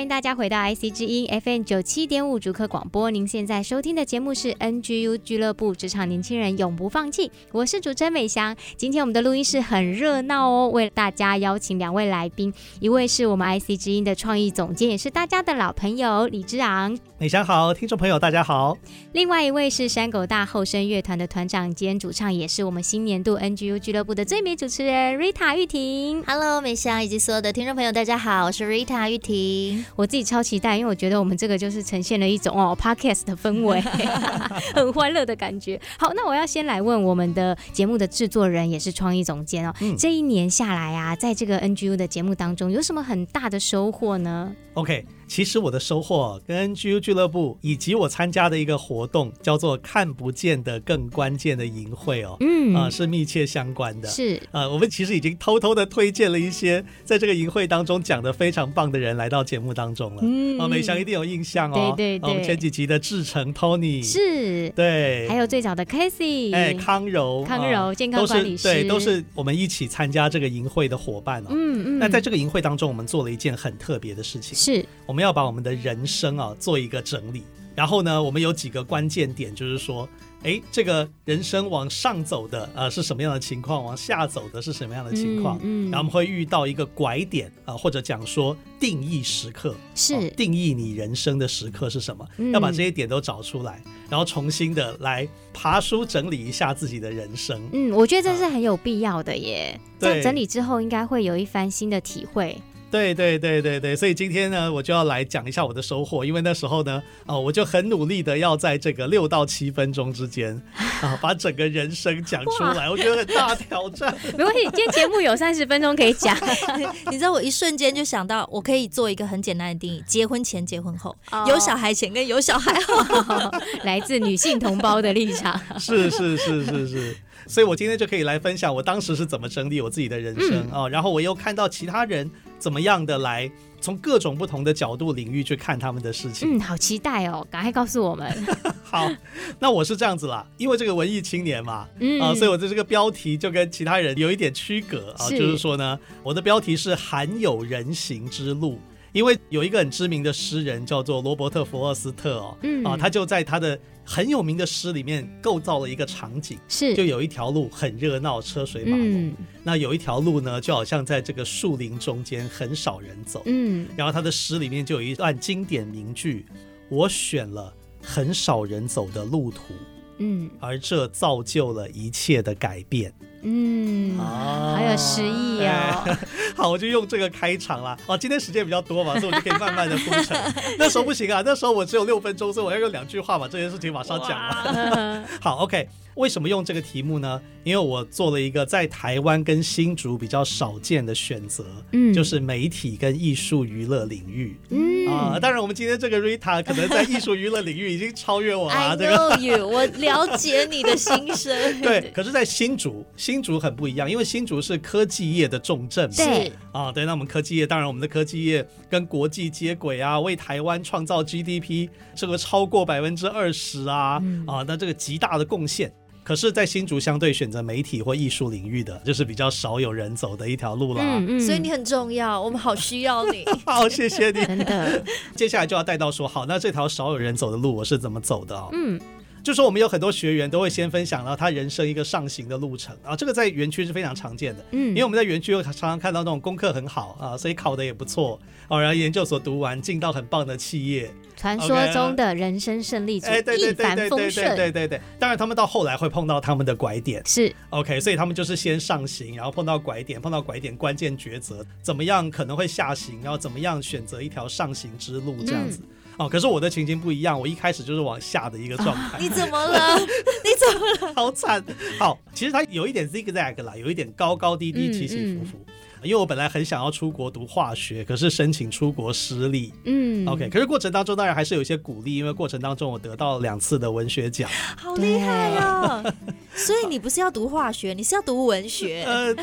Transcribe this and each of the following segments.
欢迎大家回到 IC 之音 FM 九七点五主客广播。您现在收听的节目是 NGU 俱乐部，职场年轻人永不放弃。我是主持人美香。今天我们的录音室很热闹哦，为大家邀请两位来宾，一位是我们 IC 之音的创意总监，也是大家的老朋友李之昂。美香好，听众朋友大家好。另外一位是山狗大后生乐团的团长兼主唱，也是我们新年度 NGU 俱乐部的最美主持人 Rita 玉婷。Hello，美香以及所有的听众朋友大家好，我是 Rita 玉婷。我自己超期待，因为我觉得我们这个就是呈现了一种哦 Podcast 的氛围，很欢乐的感觉。好，那我要先来问我们的节目的制作人，也是创意总监哦。嗯、这一年下来啊，在这个 NGU 的节目当中，有什么很大的收获呢？OK。其实我的收获跟 NGU 俱乐部以及我参加的一个活动叫做“看不见的更关键的营会”哦，嗯啊、呃、是密切相关的。是呃，我们其实已经偷偷的推荐了一些在这个营会当中讲的非常棒的人来到节目当中了。嗯，啊、呃，美香一定有印象哦。对对对。我们前几集的志成 Tony 是，对，还有最早的 Casey，哎，康柔，康柔、呃、健康管理师，对，都是我们一起参加这个营会的伙伴哦。嗯嗯。那在这个营会当中，我们做了一件很特别的事情，是我们要把我们的人。生啊，做一个整理。然后呢，我们有几个关键点，就是说，哎，这个人生往上走的，呃，是什么样的情况？往下走的是什么样的情况？嗯，嗯，然后我们会遇到一个拐点啊，呃，或者讲说定义时刻，是，呃，定义你人生的时刻是什么？嗯，要把这些点都找出来，然后重新的来爬书整理一下自己的人生。嗯，我觉得这是很有必要的耶。这样整理之后，应该会有一番新的体会。对对对对对，所以今天呢，我就要来讲一下我的收获。因为那时候呢，哦，我就很努力的要在这个六到七分钟之间啊，把整个人生讲出来，我觉得很大挑战。没关系，今天节目有三十分钟可以讲。你知道，我一瞬间就想到，我可以做一个很简单的定义：结婚前、结婚后，哦、有小孩前跟有小孩后，来自女性同胞的立场。是是是是是。所以我今天就可以来分享我当时是怎么整理我自己的人生啊、嗯哦，然后我又看到其他人怎么样的来从各种不同的角度领域去看他们的事情。嗯，好期待哦，赶快告诉我们。好，那我是这样子啦，因为这个文艺青年嘛，嗯啊，所以我的这个标题就跟其他人有一点区隔啊，是就是说呢，我的标题是含有人形之路。因为有一个很知名的诗人叫做罗伯特·福尔斯特哦，嗯啊，他就在他的很有名的诗里面构造了一个场景，是就有一条路很热闹，车水马龙。嗯、那有一条路呢，就好像在这个树林中间，很少人走。嗯，然后他的诗里面就有一段经典名句：“我选了很少人走的路途，嗯，而这造就了一切的改变。”嗯，好有诗意啊！好，我就用这个开场啦。哦，今天时间比较多嘛，所以我就可以慢慢的铺陈。那时候不行啊，那时候我只有六分钟，所以我要用两句话把这件事情马上讲了。好，OK。为什么用这个题目呢？因为我做了一个在台湾跟新竹比较少见的选择，嗯，就是媒体跟艺术娱乐领域，嗯啊，当然我们今天这个 Rita 可能在艺术娱乐领域已经超越我了。I know you，我了解你的心声。对，可是，在新竹，新竹很不一样，因为新竹是科技业的重镇，对啊，对，那我们科技业，当然我们的科技业跟国际接轨啊，为台湾创造 GDP 这个超过百分之二十啊，嗯、啊，那这个极大的贡献。可是，在新竹相对选择媒体或艺术领域的，就是比较少有人走的一条路了。嗯嗯，所以你很重要，我们好需要你。好，谢谢你。真的。接下来就要带到说，好，那这条少有人走的路，我是怎么走的哦？嗯，就说我们有很多学员都会先分享到他人生一个上行的路程啊，这个在园区是非常常见的，嗯，因为我们在园区又常常看到那种功课很好啊，所以考的也不错，哦，然后研究所读完进到很棒的企业，传说中的人生胜利组，一帆风顺，对对对对对，当然他们到后来会碰到他们的拐点，是。OK，所以他们就是先上行，然后碰到拐点，碰到拐点关键抉择，怎么样可能会下行，然后怎么样选择一条上行之路这样子。嗯哦，可是我的情形不一样，我一开始就是往下的一个状态。啊、你怎么了？你怎么了？好惨。好，其实它有一点 zigzag 啦，有一点高高低低、起起伏伏。因为我本来很想要出国读化学，可是申请出国失利。嗯，OK，可是过程当中当然还是有一些鼓励，因为过程当中我得到两次的文学奖，好厉害哦！所以你不是要读化学，你是要读文学。呃，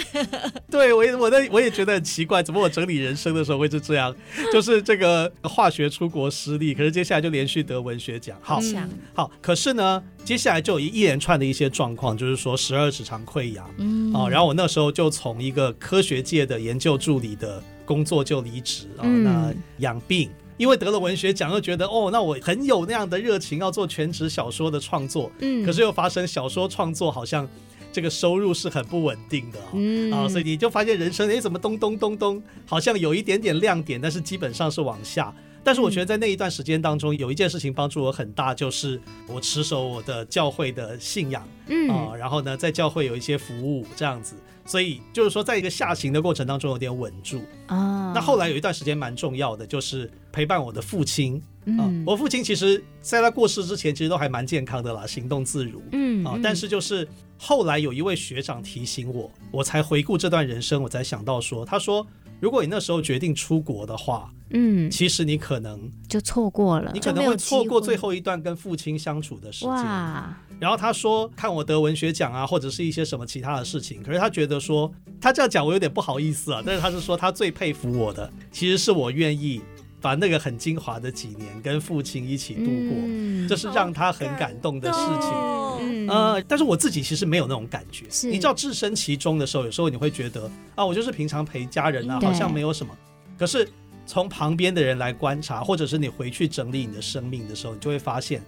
对我也我的我也觉得很奇怪，怎么我整理人生的时候会是这样？就是这个化学出国失利，可是接下来就连续得文学奖，好，好，可是呢，接下来就有一连串的一些状况，就是说十二指肠溃疡，嗯，哦，然后我那时候就从一个科学界的研究助理的工作就离职啊，那养病，因为得了文学奖，又觉得哦，那我很有那样的热情要做全职小说的创作，嗯，可是又发生小说创作好像这个收入是很不稳定的，嗯。啊，所以你就发现人生哎怎么咚咚咚咚，好像有一点点亮点，但是基本上是往下。但是我觉得在那一段时间当中，有一件事情帮助我很大，就是我持守我的教会的信仰，嗯。啊，然后呢，在教会有一些服务这样子，所以就是说，在一个下行的过程当中有点稳住啊。那后来有一段时间蛮重要的，就是陪伴我的父亲啊。我父亲其实在他过世之前，其实都还蛮健康的啦，行动自如，嗯啊。但是就是后来有一位学长提醒我，我才回顾这段人生，我才想到说，他说。如果你那时候决定出国的话，嗯，其实你可能就错过了，你可能会错过最后一段跟父亲相处的时间。哇！然后他说，看我得文学奖啊，或者是一些什么其他的事情，可是他觉得说，他这样讲我有点不好意思啊。但是他是说，他最佩服我的，其实是我愿意把那个很精华的几年跟父亲一起度过，嗯，这是让他很感动的事情。呃，但是我自己其实没有那种感觉。你知道置身其中的时候，有时候你会觉得啊，我就是平常陪家人啊，好像没有什么。可是从旁边的人来观察，或者是你回去整理你的生命的时候，你就会发现，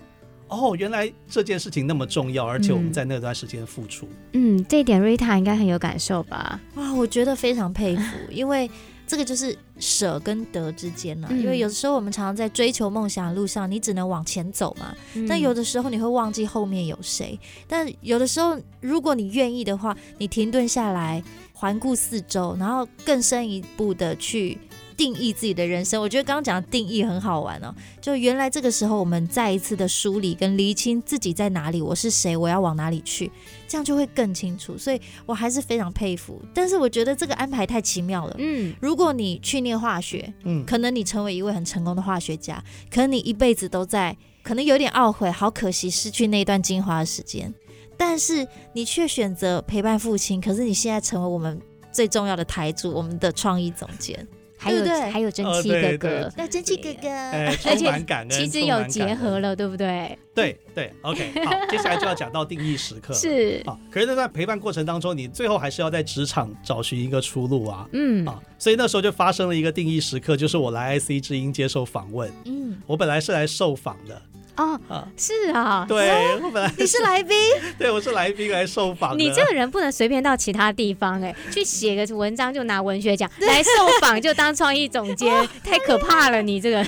哦，原来这件事情那么重要，而且我们在那段时间付出。嗯，这一点 Rita 应该很有感受吧？哇，我觉得非常佩服，因为。这个就是舍跟得之间呢，啊，因为有的时候我们常常在追求梦想的路上，你只能往前走嘛。但有的时候你会忘记后面有谁。但有的时候，如果你愿意的话，你停顿下来，环顾四周，然后更深一步的去。定义自己的人生，我觉得刚刚讲的定义很好玩哦。就原来这个时候，我们再一次的梳理跟厘清自己在哪里，我是谁，我要往哪里去，这样就会更清楚。所以我还是非常佩服。但是我觉得这个安排太奇妙了。嗯，如果你去念化学，嗯，可能你成为一位很成功的化学家，可能你一辈子都在，可能有点懊悔，好可惜失去那段精华的时间。但是你却选择陪伴父亲，可是你现在成为我们最重要的台柱，我们的创意总监。还有还有蒸汽哥哥，那蒸汽哥哥，而且其实有结合了，对不对？对对，OK，好，接下来就要讲到定义时刻，是。啊。可是，在陪伴过程当中，你最后还是要在职场找寻一个出路啊，嗯。啊，所以那时候就发生了一个定义时刻，就是我来 IC 之音接受访问，嗯，我本来是来受访的。哦，是啊，对，我本来你是来宾，对，我是来宾来受访。你这个人不能随便到其他地方哎，去写个文章就拿文学奖，来受访就当创意总监，太可怕了，你这个。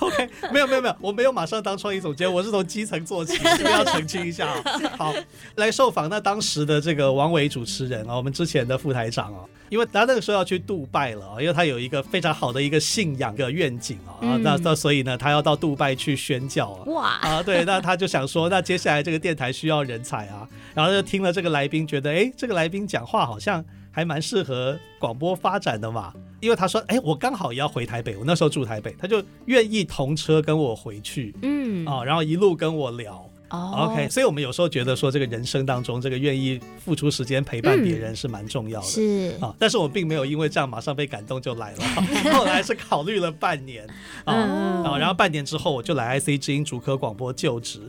OK，没有没有没有，我没有马上当创意总监，我是从基层做起，这个要澄清一下啊。好，来受访，那当时的这个王伟主持人啊，我们之前的副台长啊。因为他那个时候要去杜拜了，因为他有一个非常好的一个信仰的愿景啊，嗯、那那所以呢，他要到杜拜去宣教啊。哇啊，对，那他就想说，那接下来这个电台需要人才啊，然后就听了这个来宾，觉得哎，这个来宾讲话好像还蛮适合广播发展的嘛。因为他说，哎，我刚好也要回台北，我那时候住台北，他就愿意同车跟我回去，嗯啊，然后一路跟我聊。Oh. OK，所以我们有时候觉得说，这个人生当中，这个愿意付出时间陪伴别人是蛮重要的。是啊，但是我并没有因为这样马上被感动就来了，后来是考虑了半年啊啊，然后半年之后我就来 IC 之音主科广播就职。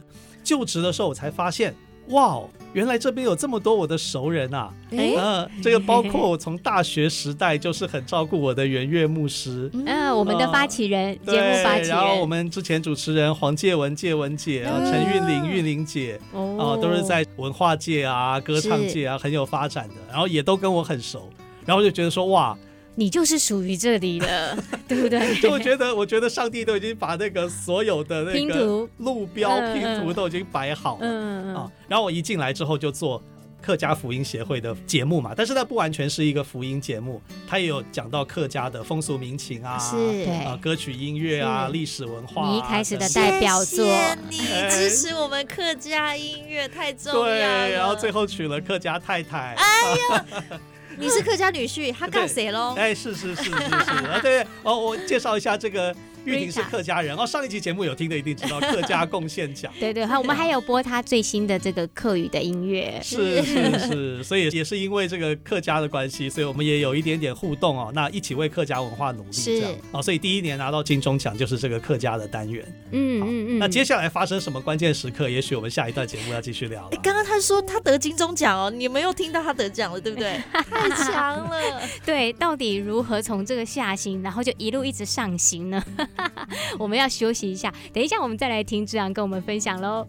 就职的时候我才发现，哇，原来这边有这么多我的熟人啊！嗯、欸呃，这个包括我从大学时代就是很照顾我的圆月牧师，嗯、呃，我们的发起人，节、呃、目发起人，然后我们之前主持人黄介文、介文姐，陈韵玲、韵玲姐，哦、呃，都是在文化界啊、歌唱界啊很有发展的，然后也都跟我很熟，然后就觉得说哇。你就是属于这里的，对不对？就我觉得，我觉得上帝都已经把那个所有的那个路标拼图都已经摆好了，嗯嗯啊。然后我一进来之后就做客家福音协会的节目嘛，但是它不完全是一个福音节目，它也有讲到客家的风俗民情啊，是啊，歌曲音乐啊，历史文化、啊。你一开始的代表作，谢谢你支持我们客家音乐太重要了。对，然后最后娶了客家太太。哎呀。你是客家女婿，他干谁喽？哎，是是是是是啊，对哦，我介绍一下这个。玉婷是客家人哦，上一集节目有听的一定知道客家贡献奖。对对，我们还有播他最新的这个客语的音乐。是是是，所以也是因为这个客家的关系，所以我们也有一点点互动哦。那一起为客家文化努力这样哦，所以第一年拿到金钟奖就是这个客家的单元。嗯嗯嗯。那接下来发生什么关键时刻？也许我们下一段节目要继续聊了。刚刚他说他得金钟奖哦，你没有听到他得奖了，对不对？太强了。对，到底如何从这个下行，然后就一路一直上行呢？我们要休息一下，等一下我们再来听志昂跟我们分享喽。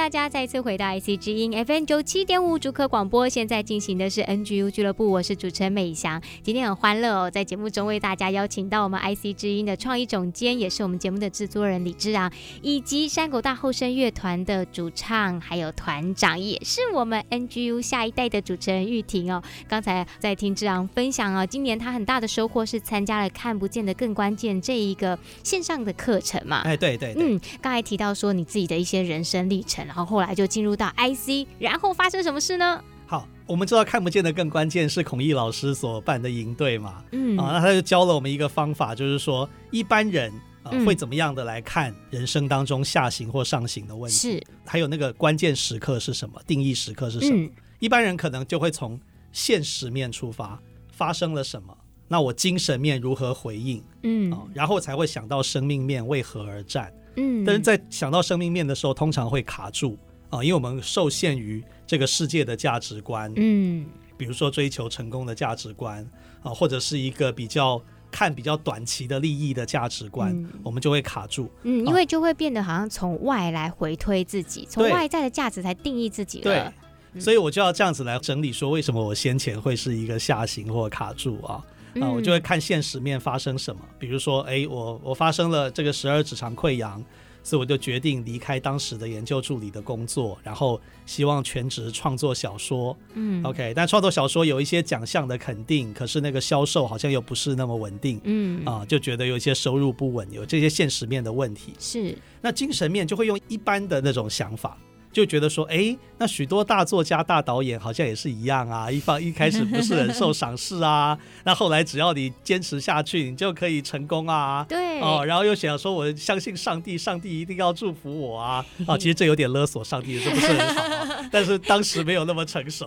大家再次回到 IC 之音 FM 九七点五主客广播，现在进行的是 NGU 俱乐部，我是主持人美翔。今天很欢乐哦，在节目中为大家邀请到我们 IC 之音的创意总监，也是我们节目的制作人李志昂，以及山口大后生乐团的主唱，还有团长，也是我们 NGU 下一代的主持人玉婷哦。刚才在听志昂分享哦，今年他很大的收获是参加了看不见的更关键这一个线上的课程嘛？哎，对对，对，嗯，刚才提到说你自己的一些人生历程。然后后来就进入到 IC，然后发生什么事呢？好，我们知道看不见的更关键是孔毅老师所办的营队嘛，嗯啊，那他就教了我们一个方法，就是说一般人啊会怎么样的来看人生当中下行或上行的问题，是还有那个关键时刻是什么，定义时刻是什么？嗯、一般人可能就会从现实面出发，发生了什么，那我精神面如何回应？嗯啊，然后才会想到生命面为何而战。嗯，但是在想到生命面的时候，通常会卡住啊，因为我们受限于这个世界的价值观，嗯，比如说追求成功的价值观啊，或者是一个比较看比较短期的利益的价值观，嗯，我们就会卡住。嗯，因为就会变得好像从外来回推自己，从外在的价值才定义自己了。对，所以我就要这样子来整理，说为什么我先前会是一个下行或卡住啊。啊，我就会看现实面发生什么，比如说，哎，我我发生了这个十二指肠溃疡，所以我就决定离开当时的研究助理的工作，然后希望全职创作小说。嗯，OK，但创作小说有一些奖项的肯定，可是那个销售好像又不是那么稳定。嗯，啊，就觉得有一些收入不稳，有这些现实面的问题。是，那精神面就会用一般的那种想法。就觉得说，哎，那许多大作家、大导演好像也是一样啊。一方一开始不是很受赏识啊，那后来只要你坚持下去，你就可以成功啊。对哦，然后又想说，我相信上帝，上帝一定要祝福我啊。啊，其实这有点勒索上帝，是不是很好啊？但是当时没有那么成熟。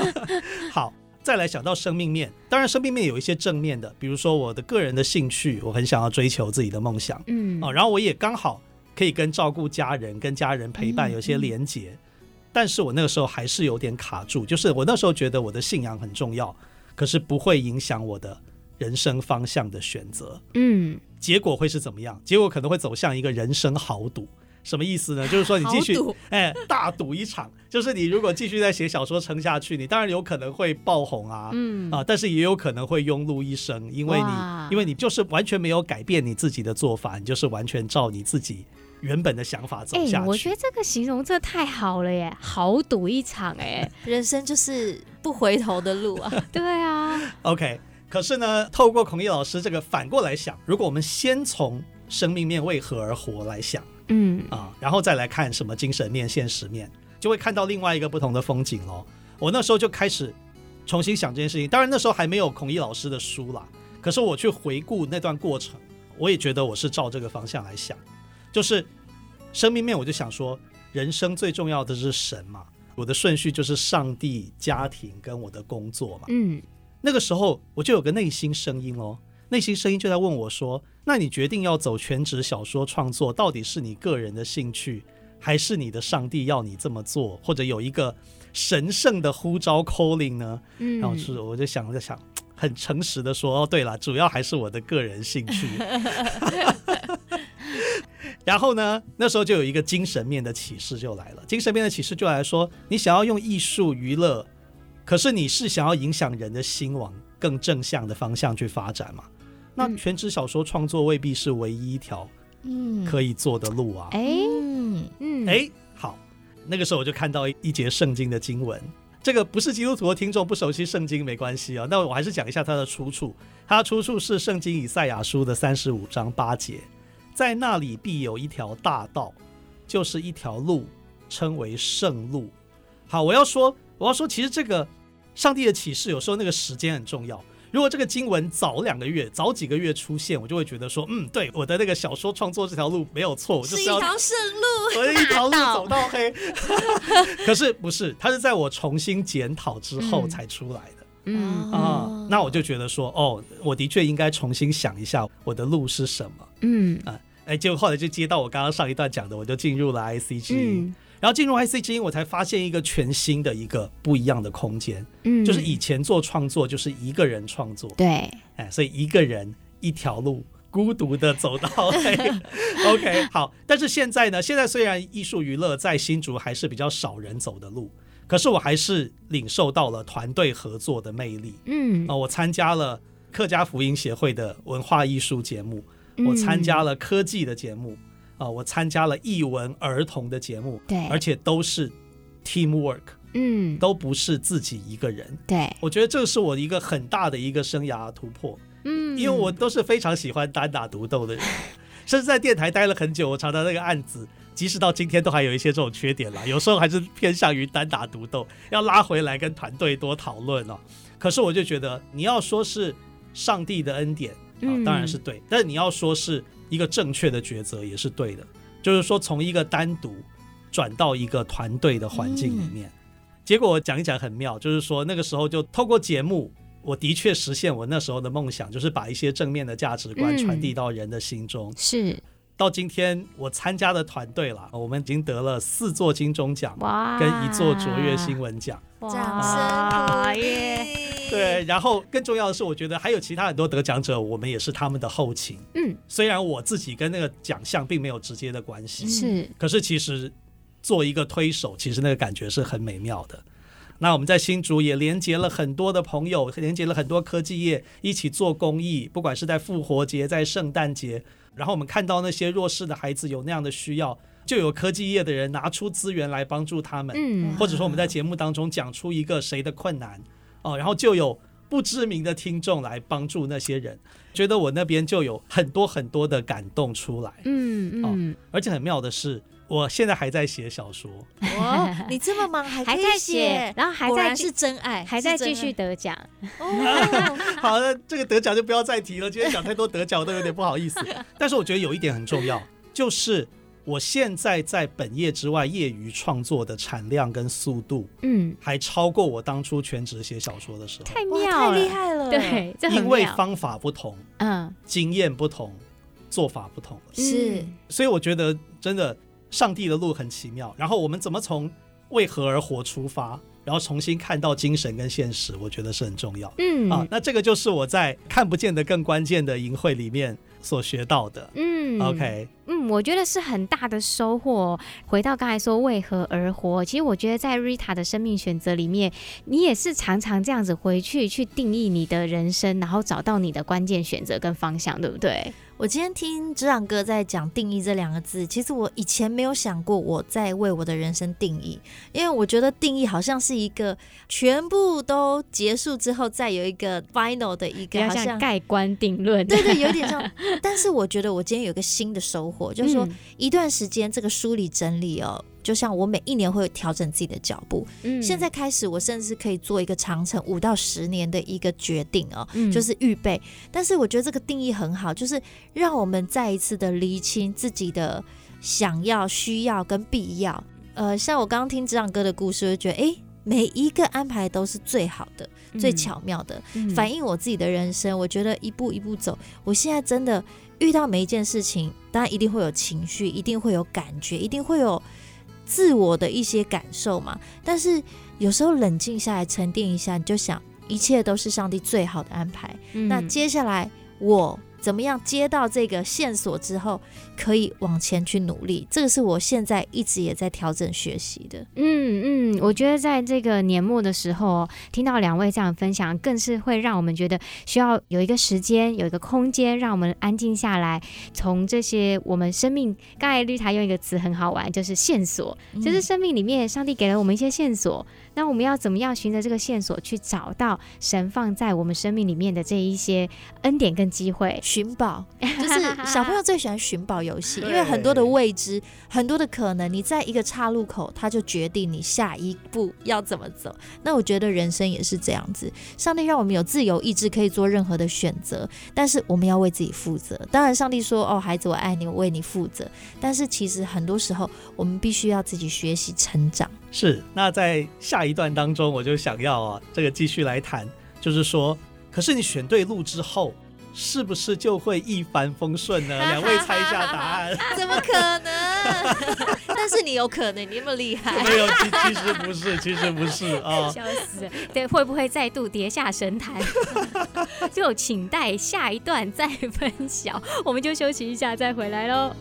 好，再来想到生命面，当然生命面有一些正面的，比如说我的个人的兴趣，我很想要追求自己的梦想。嗯，哦，然后我也刚好。可以跟照顾家人、跟家人陪伴有些连结，嗯嗯，但是我那个时候还是有点卡住，就是我那时候觉得我的信仰很重要，可是不会影响我的人生方向的选择。嗯，结果会是怎么样？结果可能会走向一个人生豪赌。什么意思呢？就是说你继续 哎大赌一场，就是你如果继续在写小说撑下去，你当然有可能会爆红啊，嗯啊，但是也有可能会庸碌一生，因为你因为你就是完全没有改变你自己的做法，你就是完全照你自己原本的想法走下去。欸，我觉得这个形容这太好了耶，豪赌一场哎，人生就是不回头的路啊。对啊。OK，可是呢，透过孔毅老师这个反过来想，如果我们先从生命面为何而活来想。嗯啊，然后再来看什么精神面、现实面，就会看到另外一个不同的风景喽。我那时候就开始重新想这件事情。当然那时候还没有孔毅老师的书啦，可是我去回顾那段过程，我也觉得我是照这个方向来想，就是生命面我就想说，人生最重要的是神嘛，我的顺序就是上帝、家庭跟我的工作嘛。嗯，那个时候我就有个内心声音哦，内心声音就在问我说：“那你决定要走全职小说创作，到底是你个人的兴趣，还是你的上帝要你这么做，或者有一个？”神圣的呼召 calling 呢？嗯，然后是我就想着想，很诚实的说，哦，对了，主要还是我的个人兴趣。然后呢，那时候就有一个精神面的启示就来了。精神面的启示就来说，你想要用艺术娱乐，可是你是想要影响人的心往更正向的方向去发展嘛？那全职小说创作未必是唯一一条嗯可以做的路啊。哎，嗯嗯，好。那个时候我就看到一节圣经的经文，这个不是基督徒的听众不熟悉圣经没关系啊，那我还是讲一下它的出处。它的出处是圣经以赛亚书的三十五章八节，在那里必有一条大道，就是一条路，称为圣路。好，我要说，我要说，其实这个上帝的启示有时候那个时间很重要。如果这个经文早两个月、早几个月出现，我就会觉得说，嗯，对，我的那个小说创作这条路没有错，我就是一条圣路，我一条路走到黑。可是不是，它是在我重新检讨之后才出来的。嗯啊，那我就觉得说，哦，我的确应该重新想一下我的路是什么。嗯啊，哎，结果后来就接到我刚刚上一段讲的，我就进入了 ICG，嗯然后进入 ICG，我才发现一个全新的一个不一样的空间。嗯，就是以前做创作就是一个人创作，对，哎，所以一个人一条路，孤独的走到黑。OK，好。但是现在呢？现在虽然艺术娱乐在新竹还是比较少人走的路，可是我还是领受到了团队合作的魅力。嗯，啊，我参加了客家福音协会的文化艺术节目，我参加了科技的节目。啊，我参加了译文儿童的节目，对，而且都是 teamwork，嗯，都不是自己一个人，对，我觉得这是我一个很大的一个生涯突破，嗯，因为我都是非常喜欢单打独斗的人，甚至在电台待了很久，我常常那个案子，即使到今天都还有一些这种缺点啦，有时候还是偏向于单打独斗，要拉回来跟团队多讨论哦。可是我就觉得，你要说是上帝的恩典啊，当然是对，但是你要说是。一个正确的抉择也是对的，就是说从一个单独转到一个团队的环境里面，结果我讲一讲很妙，就是说那个时候就透过节目，我的确实现我那时候的梦想，就是把一些正面的价值观传递到人的心中。是。到今天，我参加的团队了，我们已经得了四座金钟奖，哇，跟一座卓越新闻奖，掌声耶！对，然后更重要的是，我觉得还有其他很多得奖者，我们也是他们的后勤。嗯，虽然我自己跟那个奖项并没有直接的关系，是，可是其实做一个推手，其实那个感觉是很美妙的。那我们在新竹也连接了很多的朋友，连接了很多科技业，一起做公益，不管是在复活节，在圣诞节。然后我们看到那些弱势的孩子有那样的需要，就有科技业的人拿出资源来帮助他们，嗯，或者说我们在节目当中讲出一个谁的困难，哦，然后就有不知名的听众来帮助那些人，觉得我那边就有很多很多的感动出来，嗯嗯，而且很妙的是。我现在还在写小说，哦，你这么忙 还还在写，然后还在是真爱，还在继续得奖。哦，好的，这个得奖就不要再提了。今天讲太多得奖，我都有点不好意思。但是我觉得有一点很重要，就是我现在在本业之外业余创作的产量跟速度，嗯，还超过我当初全职写小说的时候。太妙了，太厉害了。对，因为方法不同，嗯，经验不同，做法不同，是。所以我觉得真的。上帝的路很奇妙，然后我们怎么从为何而活出发，然后重新看到精神跟现实，我觉得是很重要。嗯啊，那这个就是我在看不见的更关键的营会里面所学到的。嗯，OK，嗯，我觉得是很大的收获。回到刚才说为何而活，其实我觉得在 Rita 的生命选择里面，你也是常常这样子回去去定义你的人生，然后找到你的关键选择跟方向，对不对？我今天听职场哥在讲“定义”这两个字，其实我以前没有想过我在为我的人生定义，因为我觉得定义好像是一个全部都结束之后再有一个 final 的一个，好像盖棺定论。对对，有点像。但是我觉得我今天有个新的收获，就是说一段时间这个梳理整理哦。就像我每一年会调整自己的脚步。嗯，现在开始，我甚至可以做一个长程五到十年的一个决定哦，嗯、就是预备。但是我觉得这个定义很好，就是让我们再一次的厘清自己的想要、需要跟必要。呃，像我刚刚听职场哥的故事，我就觉得，哎，每一个安排都是最好的、嗯、最巧妙的，嗯、反映我自己的人生。我觉得一步一步走，我现在真的遇到每一件事情，当然一定会有情绪，一定会有感觉，一定会有自我的一些感受嘛。但是有时候冷静下来，沉淀一下，你就想，一切都是上帝最好的安排。嗯、那接下来我。怎么样接到这个线索之后，可以往前去努力？这个是我现在一直也在调整学习的。嗯嗯，我觉得在这个年末的时候，听到两位这样分享，更是会让我们觉得需要有一个时间，有一个空间，让我们安静下来，从这些我们生命。刚才绿茶用一个词很好玩，就是线索，就是生命里面上帝给了我们一些线索。那我们要怎么样循着这个线索去找到神放在我们生命里面的这一些恩典跟机会？寻宝 就是小朋友最喜欢寻宝游戏，因为很多的未知，很多的可能，你在一个岔路口，他就决定你下一步要怎么走。那我觉得人生也是这样子，上帝让我们有自由意志，可以做任何的选择，但是我们要为自己负责。当然，上帝说：“哦，孩子，我爱你，我为你负责。”但是其实很多时候，我们必须要自己学习成长。是，那在下一段当中，我就想要啊，这个继续来谈，就是说，可是你选对路之后，是不是就会一帆风顺呢？两位猜一下答案。怎么可能？但是你有可能，你那么厉害。没有，其其实不是，其实不是啊。笑死了！对，会不会再度跌下神坛？就请待下一段再分享。我们就休息一下，再回来喽。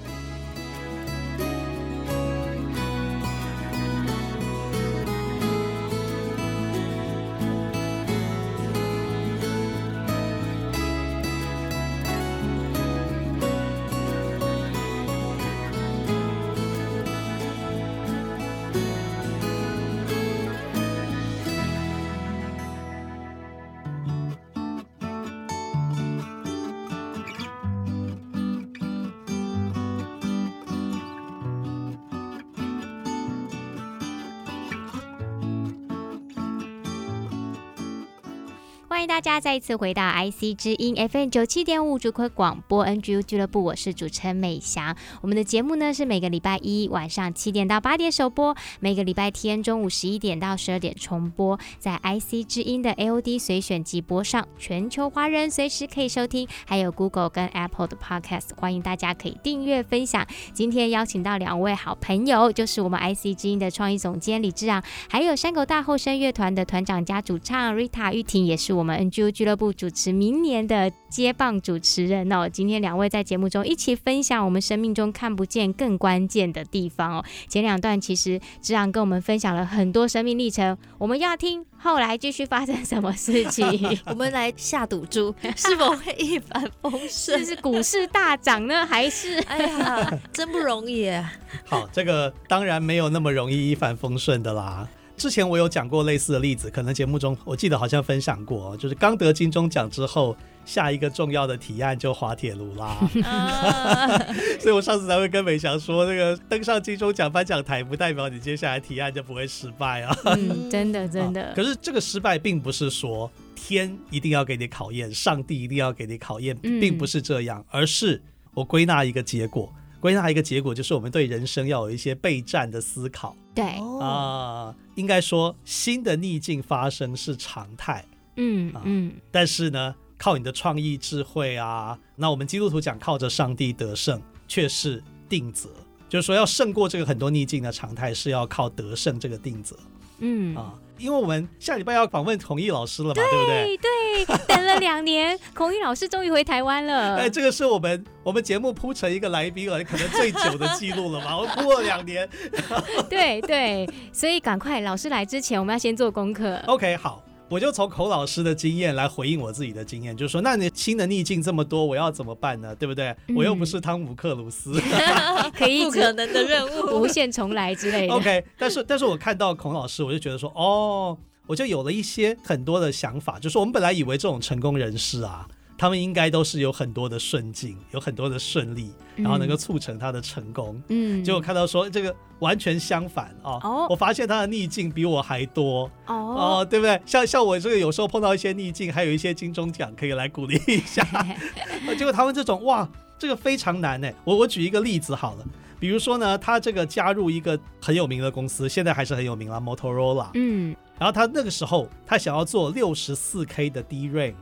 欢迎大家再一次回到 IC 之音 FM 九七点五主客广播 NGU 俱乐部，我是主持人美翔。我们的节目呢是每个礼拜一晚上七点到八点首播，每个礼拜天中午十一点到十二点重播，在 IC 之音的 AOD 随选即播上，全球华人随时可以收听，还有 Google 跟 Apple 的 Podcast，欢迎大家可以订阅分享。今天邀请到两位好朋友，就是我们 IC 之音的创意总监李志昂，还有山口大后生乐团的团长加主唱 Rita 玉婷，也是我们。NGU 俱乐部主持明年的接棒主持人哦，今天两位在节目中一起分享我们生命中看不见更关键的地方哦。前两段其实志昂跟我们分享了很多生命历程，我们要听后来继续发生什么事情，我们来下赌注，是否会一帆风顺？是是股市大涨呢，还是？哎呀，真不容易。好，这个当然没有那么容易一帆风顺的啦。之前我有讲过类似的例子，可能节目中我记得好像分享过，就是刚得金钟奖之后，下一个重要的提案就滑铁卢啦。所以我上次才会跟美翔说，那个登上金钟奖颁奖台，不代表你接下来提案就不会失败啊。嗯，真的真的。可是这个失败并不是说天一定要给你考验，上帝一定要给你考验，并不是这样，而是我归纳一个结果。归纳一个结果，就是我们对人生要有一些备战的思考。对啊、呃，应该说新的逆境发生是常态。嗯嗯，但是呢，靠你的创意智慧啊，那我们基督徒讲靠着上帝得胜，却是定则。就是说要胜过这个很多逆境的常态，是要靠得胜这个定则。嗯啊。因为我们下礼拜要访问孔毅老师了嘛，对，对不对？对，等了两年，孔毅老师终于回台湾了。哎，这个是我们我们节目铺成一个来宾了，可能最久的记录了嘛，我铺了两年。对对，所以赶快，老师来之前，我们要先做功课。OK，好。我就从孔老师的经验来回应我自己的经验，就是说，那你新的逆境这么多，我要怎么办呢？对不对？我又不是汤姆克鲁斯，可以不可能的任务，无限重来之类的。OK，但是但是我看到孔老师，我就觉得说，哦，我就有了一些很多的想法，就是我们本来以为这种成功人士啊。他们应该都是有很多的顺境，有很多的顺利，然后能够促成他的成功。嗯，结果看到说这个完全相反哦，哦，我发现他的逆境比我还多哦，哦，对不对？像像我这个有时候碰到一些逆境，还有一些金钟奖可以来鼓励一下。结果他们这种哇，这个非常难呢。我我举一个例子好了，比如说呢，他这个加入一个很有名的公司，现在还是很有名了，Motorola。嗯，然后他那个时候他想要做六十四 K 的 DRAM。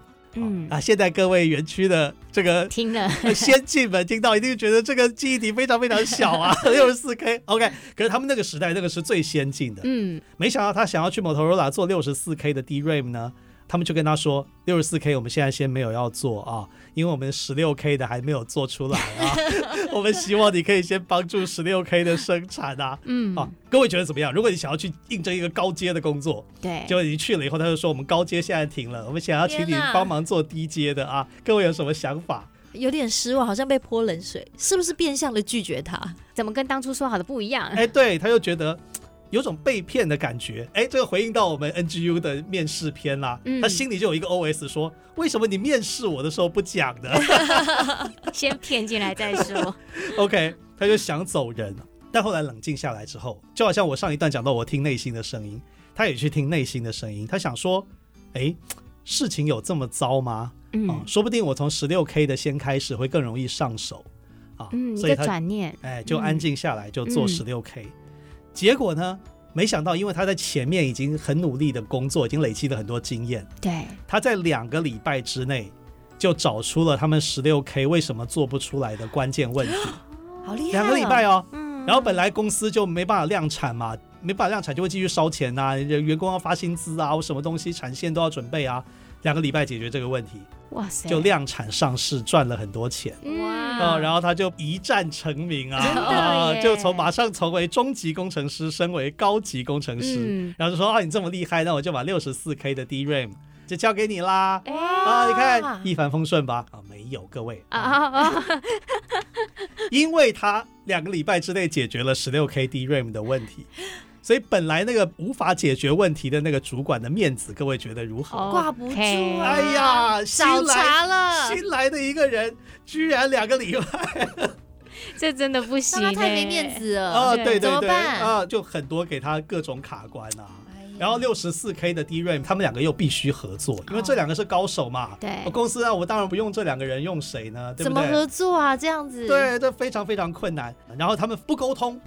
嗯。啊，现在各位园区的这个听了。先进们听到一定觉得这个记忆体非常非常小啊，六十四 K，OK，可是他们那个时代那个是最先进的，嗯，没想到他想要去 Motorola 做六十四 K 的 DRAM 呢。他们就跟他说：“六十四 K 我们现在先没有要做啊，因为我们十六 K 的还没有做出来啊。我们希望你可以先帮助十六 K 的生产啊。嗯，啊，各位觉得怎么样？如果你想要去应征一个高阶的工作，对，结果你去了以后，他就说我们高阶现在停了，我们想要请你帮忙做低阶的啊。各位有什么想法？有点失望，好像被泼冷水，是不是变相的拒绝他？怎么跟当初说好的不一样？哎，对，他又觉得。”有种被骗的感觉，哎，这个回应到我们 NGU 的面试篇啦，嗯、他心里就有一个 OS 说：为什么你面试我的时候不讲呢？先骗进来再说。OK，他就想走人，但后来冷静下来之后，就好像我上一段讲到，我听内心的声音，他也去听内心的声音，他想说：哎，事情有这么糟吗？嗯、啊，说不定我从十六 K 的先开始会更容易上手啊。嗯，所以他转念，哎，就安静下来，就做十六 K。嗯结果呢？没想到，因为他在前面已经很努力的工作，已经累积了很多经验。对，他在两个礼拜之内就找出了他们十六 K 为什么做不出来的关键问题。好厉害！两个礼拜哦。嗯。然后本来公司就没办法量产嘛，没办法量产就会继续烧钱呐，员工要发薪资啊，我什么东西产线都要准备啊。两个礼拜解决这个问题，哇塞！就量产上市赚了很多钱，哇！啊，然后他就一战成名啊，啊，就从马上从为中级工程师升为高级工程师，嗯、然后就说啊，你这么厉害，那我就把六十四 K 的 DRAM 就交给你啦，啊，你看一帆风顺吧？啊，没有，各位。啊，啊 因为他两个礼拜之内解决了十六 K DRAM 的问题。所以本来那个无法解决问题的那个主管的面子，各位觉得如何？挂不住。哎呀，少查了，新来的一个人居然两个礼拜，这真的不行，他太没面子了。啊，对对对，啊，就很多给他各种卡关啊。然后六十四 K 的 DRAM，他们两个又必须合作，因为这两个是高手嘛。对，公司啊，我当然不用这两个人，用谁呢？对不对？怎么合作啊？这样子？对，这非常非常困难。然后他们不沟通。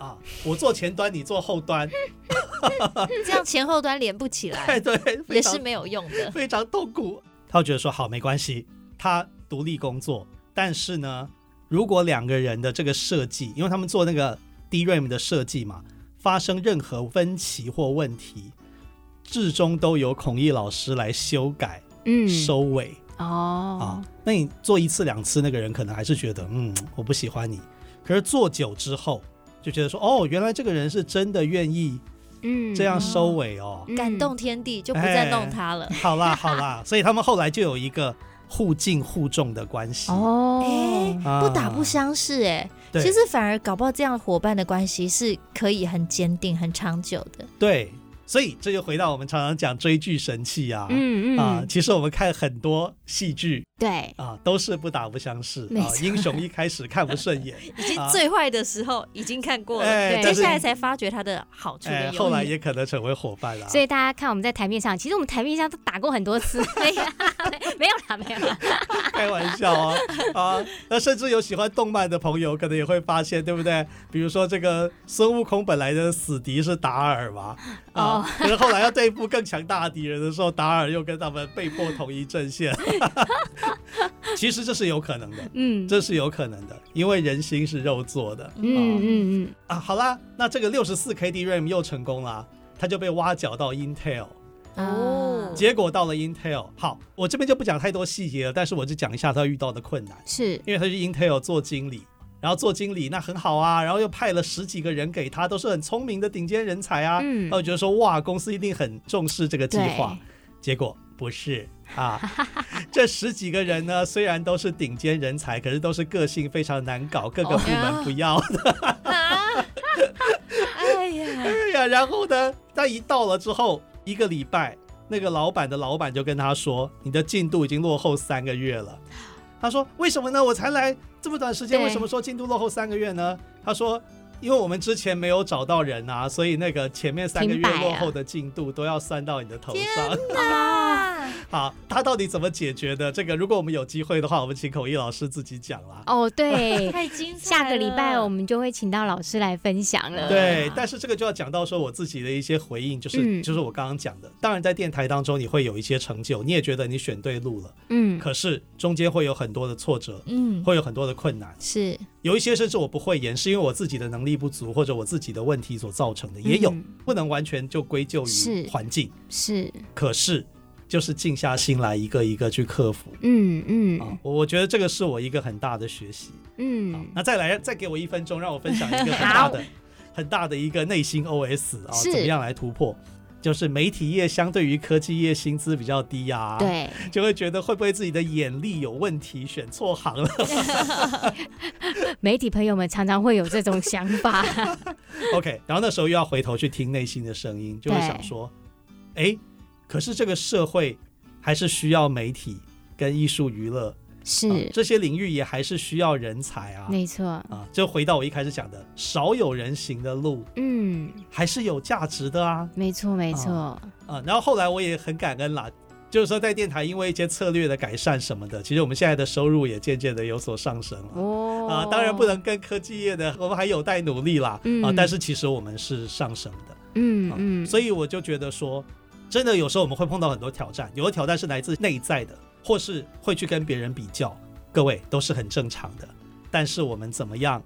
啊，我做前端，你做后端，这样前后端连不起来，对，也是没有用的，非常痛苦。他觉得说好没关系，他独立工作，但是呢，如果两个人的这个设计，因为他们做那个 DRAM 的设计嘛，发生任何分歧或问题，至终都由孔毅老师来修改，嗯，收尾。哦。啊，那你做一次两次，那个人可能还是觉得嗯，我不喜欢你，可是做久之后。就觉得说哦，原来这个人是真的愿意，嗯，这样收尾哦，嗯、感动天地，就不再弄他了。哎、好啦好啦，所以他们后来就有一个互敬互重的关系。哦，哎，不打不相识哎，啊、其实反而搞不好这样伙伴的关系是可以很坚定、很长久的。对。所以这就回到我们常常讲追剧神器啊，嗯嗯。啊，其实我们看很多戏剧，对啊，都是不打不相识啊，英雄一开始看不顺眼，已经最坏的时候已经看过了，对，接下来才发觉他的好处，后来也可能成为伙伴了。所以大家看我们在台面上，其实我们台面上都打过很多次，没有啦，没有啦，开玩笑啊啊！那甚至有喜欢动漫的朋友，可能也会发现，对不对？比如说这个孙悟空本来的死敌是达尔嘛，啊。可是后来要对付更强大的敌人的时候，达尔又跟他们被迫统一阵线。其实这是有可能的，嗯，这是有可能的，因为人心是肉做的。嗯嗯嗯啊，好啦，那这个六十四 K DRAM 又成功了，他就被挖角到 Intel。哦，结果到了 Intel，好，我这边就不讲太多细节了，但是我就讲一下他遇到的困难，是因为他是 Intel 做经理。然后做经理那很好啊，然后又派了十几个人给他，都是很聪明的顶尖人才啊。嗯，然后觉得说哇，公司一定很重视这个计划。结果不是啊，这十几个人呢，虽然都是顶尖人才，可是都是个性非常难搞，各个部门不要的。哎呀，哎呀，然后呢，他一到了之后，一个礼拜那个老板的老板就跟他说：“你的进度已经落后三个月了。”他说：“为什么呢？我才来这么短时间，为什么说进度落后三个月呢？”他说。因为我们之前没有找到人啊，所以那个前面三个月落后的进度都要算到你的头上。好，他到底怎么解决的？这个如果我们有机会的话，我们请口译老师自己讲啦。哦，对，太精彩了。下个礼拜我们就会请到老师来分享了。对，但是这个就要讲到说我自己的一些回应，就是、嗯、就是我刚刚讲的。当然，在电台当中你会有一些成就，你也觉得你选对路了。嗯。可是中间会有很多的挫折，嗯，会有很多的困难。是。有一些甚至我不会演，是因为我自己的能力不足或者我自己的问题所造成的，也有、嗯、不能完全就归咎于环境。是。是可是。就是静下心来，一个一个去克服。嗯嗯，啊，我觉得这个是我一个很大的学习。嗯，那再来，再给我一分钟，让我分享一个很大的、很大的一个内心 OS 啊，怎么样来突破？就是媒体业相对于科技业薪资比较低啊，对，就会觉得会不会自己的眼力有问题，选错行了？媒体朋友们常常会有这种想法。OK，然后那时候又要回头去听内心的声音，就会想说，哎。可是这个社会还是需要媒体跟艺术娱乐，是、啊、这些领域也还是需要人才啊。没错啊，就回到我一开始讲的，少有人行的路，嗯，还是有价值的啊。没错没错啊，啊。然后后来我也很感恩啦，就是说在电台因为一些策略的改善什么的，其实我们现在的收入也渐渐的有所上升了。哦啊，当然不能跟科技业的，我们还有待努力啦。嗯、啊，但是其实我们是上升的。嗯嗯、啊，所以我就觉得说。真的有时候我们会碰到很多挑战，有的挑战是来自内在的，或是会去跟别人比较，各位都是很正常的。但是我们怎么样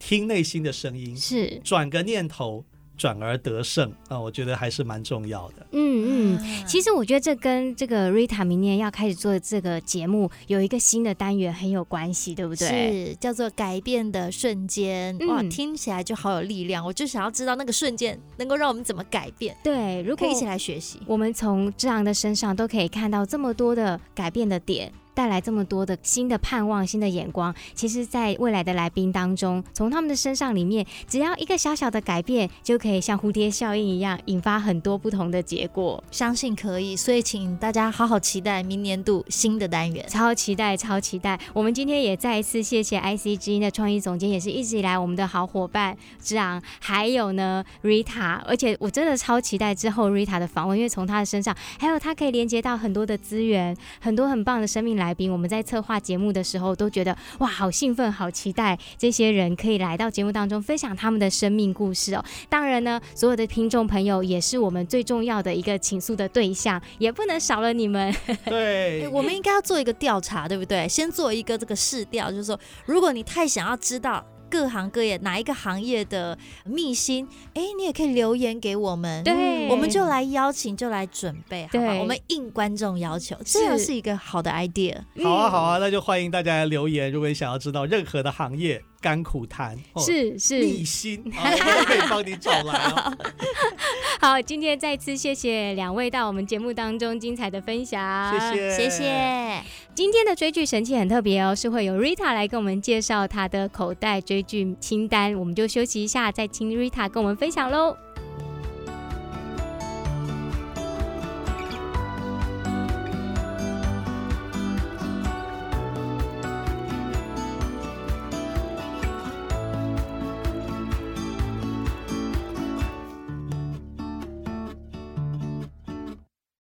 听内心的声音，是转个念头。转而得胜啊，我觉得还是蛮重要的。嗯嗯，其实我觉得这跟这个 Rita 明年要开始做这个节目有一个新的单元很有关系，对不对？是叫做改变的瞬间。哇，嗯，听起来就好有力量。我就想要知道那个瞬间能够让我们怎么改变。对，如果可以一起来学习，我们从志昂的身上都可以看到这么多的改变的点。带来这么多的新的盼望、新的眼光，其实，在未来的来宾当中，从他们的身上里面，只要一个小小的改变，就可以像蝴蝶效应一样，引发很多不同的结果。相信可以，所以请大家好好期待明年度新的单元，超期待，超期待。我们今天也再一次谢谢 IC 之音的创意总监，也是一直以来我们的好伙伴之昂，还有呢 Rita，而且我真的超期待之后 Rita 的访问，因为从他的身上，还有他可以连接到很多的资源，很多很棒的生命来宾，我们在策划节目的时候都觉得哇，好兴奋，好期待这些人可以来到节目当中分享他们的生命故事哦。当然呢，所有的听众朋友也是我们最重要的一个倾诉的对象，也不能少了你们。对，我们应该要做一个调查，对不对？先做一个这个试调，就是说，如果你太想要知道。各行各业哪一个行业的秘辛？哎，你也可以留言给我们，对，我们就来邀请，就来准备，好吧？我们应观众要求，这样是一个好的 idea。好啊，好啊，那就欢迎大家来留言。如果你想要知道任何的行业甘苦谈，是是逆心，我都可以帮你找来哦。好，今天再次谢谢两位到我们节目当中精彩的分享，谢谢，谢谢。今天的追剧神器很特别哦，是会有 Rita 来跟我们介绍她的口袋追剧清单，我们就休息一下，再请 Rita 跟我们分享喽。